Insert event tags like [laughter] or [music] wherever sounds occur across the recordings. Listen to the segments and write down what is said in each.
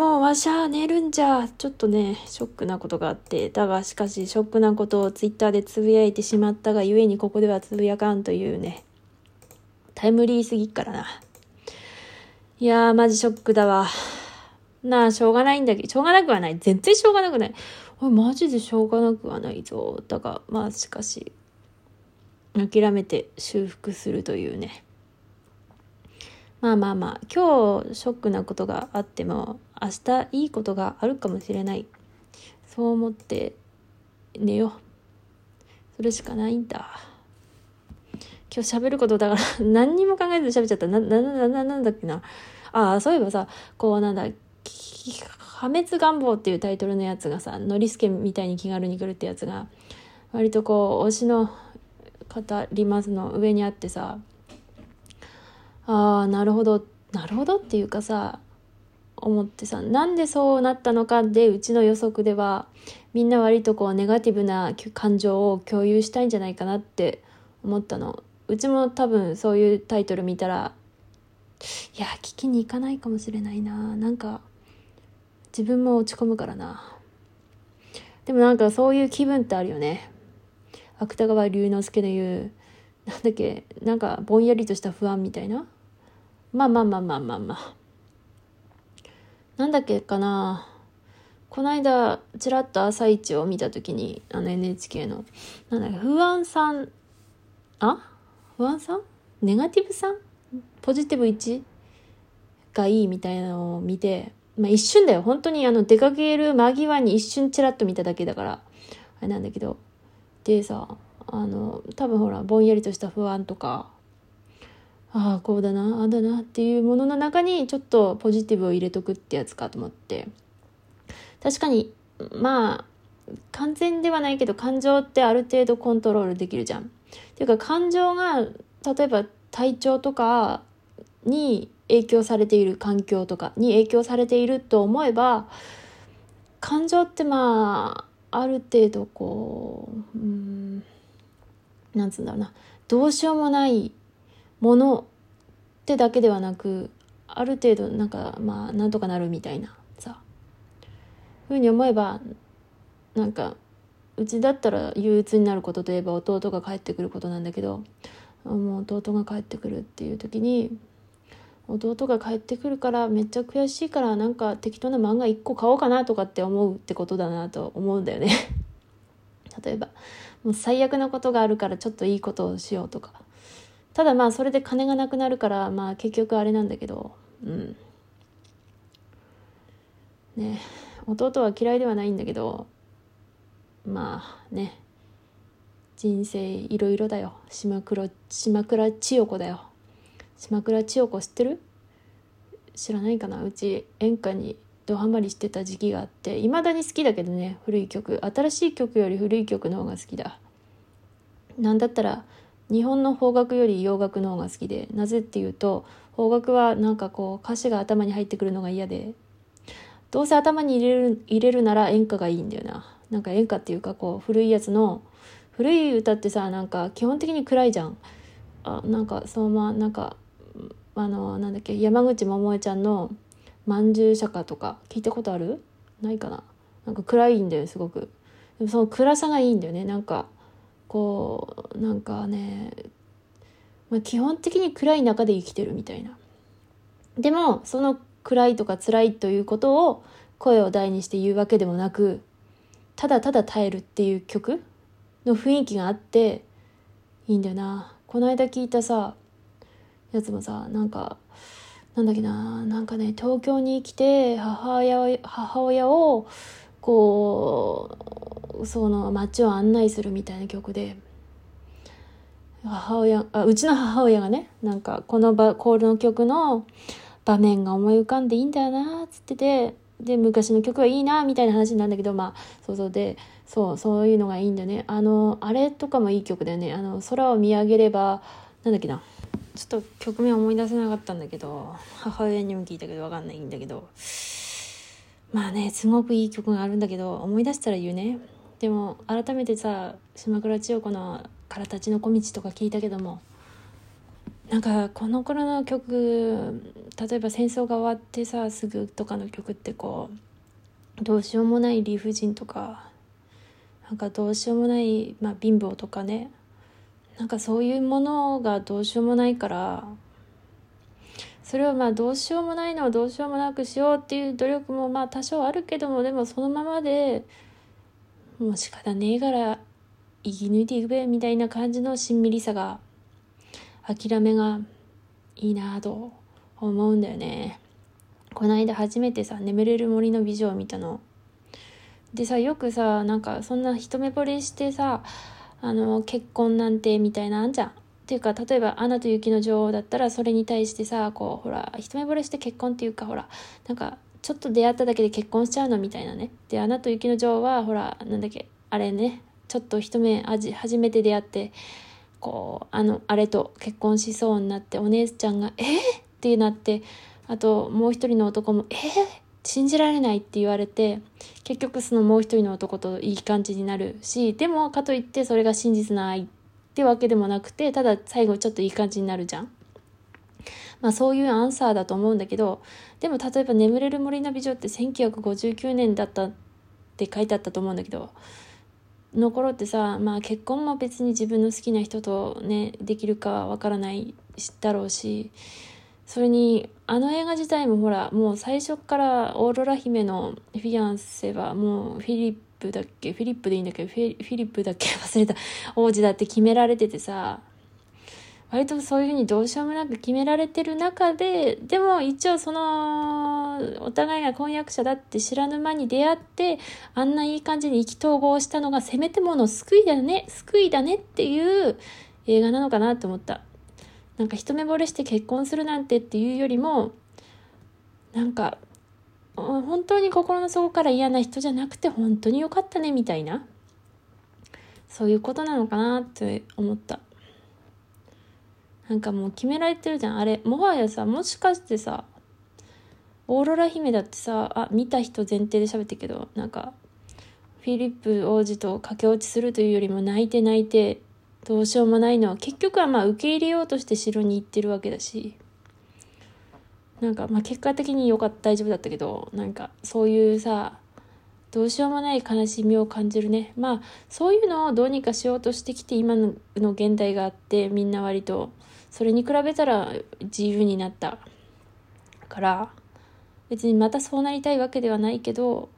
もうわしゃ寝るんじゃ。ちょっとね、ショックなことがあって。だがしかし、ショックなことをツイッターでつぶやいてしまったがゆえにここではつぶやかんというね。タイムリーすぎっからな。いやー、マジショックだわ。なあ、しょうがないんだけど、しょうがなくはない。全然しょうがなくない。おい、マジでしょうがなくはないぞ。だが、まあ、しかし、諦めて修復するというね。まあまあまあ、今日ショックなことがあっても、明日いいことがあるかもしれない。そう思って寝よう。それしかないんだ。今日喋ることだから [laughs] 何にも考えず喋っちゃった。な、な、な、な、なんだっけな。ああ、そういえばさ、こうなんだ、破滅願望っていうタイトルのやつがさ、ノリスケみたいに気軽に来るってやつが、割とこう、推しの語りますの上にあってさ、ああ、なるほど、なるほどっていうかさ、思ってさ、なんでそうなったのかで、うちの予測では、みんな割とこう、ネガティブな感情を共有したいんじゃないかなって思ったの。うちも多分そういうタイトル見たら、いや、聞きに行かないかもしれないな。なんか、自分も落ち込むからな。でもなんかそういう気分ってあるよね。芥川龍之介の言う、なんだっけ、なんかぼんやりとした不安みたいな。まあまあまあまあまあまあ。なんだっけかな。この間、ちらっと朝一を見たときに、あの NHK の、なんだっけ、不安さん、あ？不安さん？ネガティブさん？ポジティブ1がいいみたいなのを見て、まあ一瞬だよ。本当にあの出かける間際に一瞬チラッと見ただけだから、あれなんだけど。でさ、あの、多分ほら、ぼんやりとした不安とか、ああ、こうだな、ああだなっていうものの中にちょっとポジティブを入れとくってやつかと思って。確かに、まあ、完全ではないけど感情ってある程度コントロールできるじゃん。っていうか感情が例えば体調とかに影響されている環境とかに影響されていると思えば感情ってまあある程度こううんなんつうんだろうなどうしようもないものってだけではなくある程度なんかまあなんとかなるみたいなさ。ふうに思えばなんかうちだったら憂鬱になることといえば弟が帰ってくることなんだけどもう弟が帰ってくるっていう時に弟が帰ってくるからめっちゃ悔しいからなんか適当な漫画1個買おうかなとかって思うってことだなと思うんだよね。[laughs] 例えばもう最悪なことがあるからちょっといいことをしようとか。ただまあそれで金がなくなるからまあ結局あれなんだけどうん。ね弟は嫌いではないんだけどまあね。人生いろいろだよ。島倉島倉千代子だよ。島倉千代子知ってる？知らないかな？うち演歌にドハマりしてた時期があっていまだに好きだけどね古い曲。新しい曲より古い曲の方が好きだ。なんだったら日本の邦楽より洋楽の方が好きでなぜっていうと邦楽はなんかこう歌詞が頭に入ってくるのが嫌でどうせ頭に入れる入れるなら演歌がいいんだよな。なんか演歌っていうかこう古いやつの古い歌ってさなんか基本的に暗いじゃん。あなんかそのままなんかあのなんだっけ山口百恵ちゃんの「まんじゅう釈迦」とか聞いたことある？ないかな？なんか暗いんだよすごく。でもその暗さがいいんだよね。なんかこうなんかね、まあ、基本的に暗い中で生きてるみたいな。でもその暗いとか辛いということを声を大にして言うわけでもなくただただ耐えるっていう曲の雰囲気があっていいんだよな。この間聞いたさやつもさなんかなんだっけななんかね東京に来て母親母親をこうその街を案内するみたいな曲で母親あうちの母親がねなんかこの場この曲の場面が思い浮かんでいいんだよなっつっててで昔の曲はいいなみたいな話なんだけどまあそうそうでそうそういうのがいいんだよね。あのあれとかもいい曲だよね。あの空を見上げればなんだっけな。ちょっと曲名思い出せなかったんだけど母親にも聞いたけど分かんないんだけど。まあねすごくいい曲があるんだけど思い出したら言うね。でも改めてさ島倉千代子の「からたちの小道」とか聞いたけどもなんかこの頃の曲例えば戦争が終わってさすぐとかの曲ってこうどうしようもない理不尽とかなんかどうしようもない、まあ、貧乏とかねなんかそういうものがどうしようもないからそれはまあどうしようもないのをどうしようもなくしようっていう努力もまあ多少あるけどもでもそのままでもう仕方ねえから生き抜いていくべみたいな感じのしんみりさが諦めがいいなと思うんだよね。この間初めてさ「眠れる森の美女」を見たの。でさよくさなんかそんな一目惚れしてさあの結婚なんてみたいなあんじゃん。っていうか例えば「アナと雪の女王」だったらそれに対してさこうほら一目惚れして結婚っていうかほらなんかちょっと出会っただけで結婚しちゃうのみたいなね。で、アナと雪の女王は、ほら、なんだっけ、あれね、ちょっと一目、初めて出会って、こう、あの、あれと結婚しそうになって、お姉ちゃんが、えー、ってなって、あと、もう一人の男も、えー、信じられないって言われて、結局そのもう一人の男といい感じになるし、でも、かといってそれが真実な愛ってわけでもなくて、ただ最後ちょっといい感じになるじゃん。まあそういうアンサーだと思うんだけど、でも例えば眠れる森の美女って1959年だったって書いてあったと思うんだけど、の頃ってさ、まあ結婚も別に自分の好きな人とね、できるかはわからないだろうし、それに、あの映画自体もほら、もう最初からオーロラ姫のフィアンセはもうフィリップだっけ？フィリップでいいんだけ？どフィリップだっけ？忘れた。王子だって決められててさ割とそういうふうにどうしようもなく決められてる中ででも一応そのお互いが婚約者だって知らぬ間に出会ってあんないい感じに意気投合したのがせめてもの救いだね救いだねっていう映画なのかなと思った。なんか一目惚れして結婚するなんてっていうよりもなんか本当に心の底から嫌な人じゃなくて本当に良かったねみたいなそういうことなのかなって思った。なんかもう決められてるじゃん。あれもはやさもしかしてさオーロラ姫だってさあ見た人前提で喋ってるけどなんかフィリップ王子と駆け落ちするというよりも泣いて泣いてどうしようもないのは結局はまあ受け入れようとして城に行ってるわけだしなんかまあ結果的によかった大丈夫だったけどなんかそういうさどうしようもない悲しみを感じるね。まあそういうのをどうにかしようとしてきて今の現代があってみんな割と。それに比べたら自由になった。から別にまたそうなりたいわけではないけど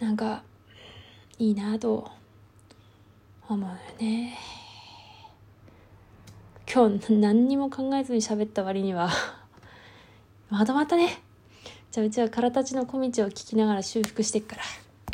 なんかいいなと思うよね。今日何にも考えずに喋った割には。[laughs] またまったね。じゃあうちは空たちの小道を聞きながら修復してっから。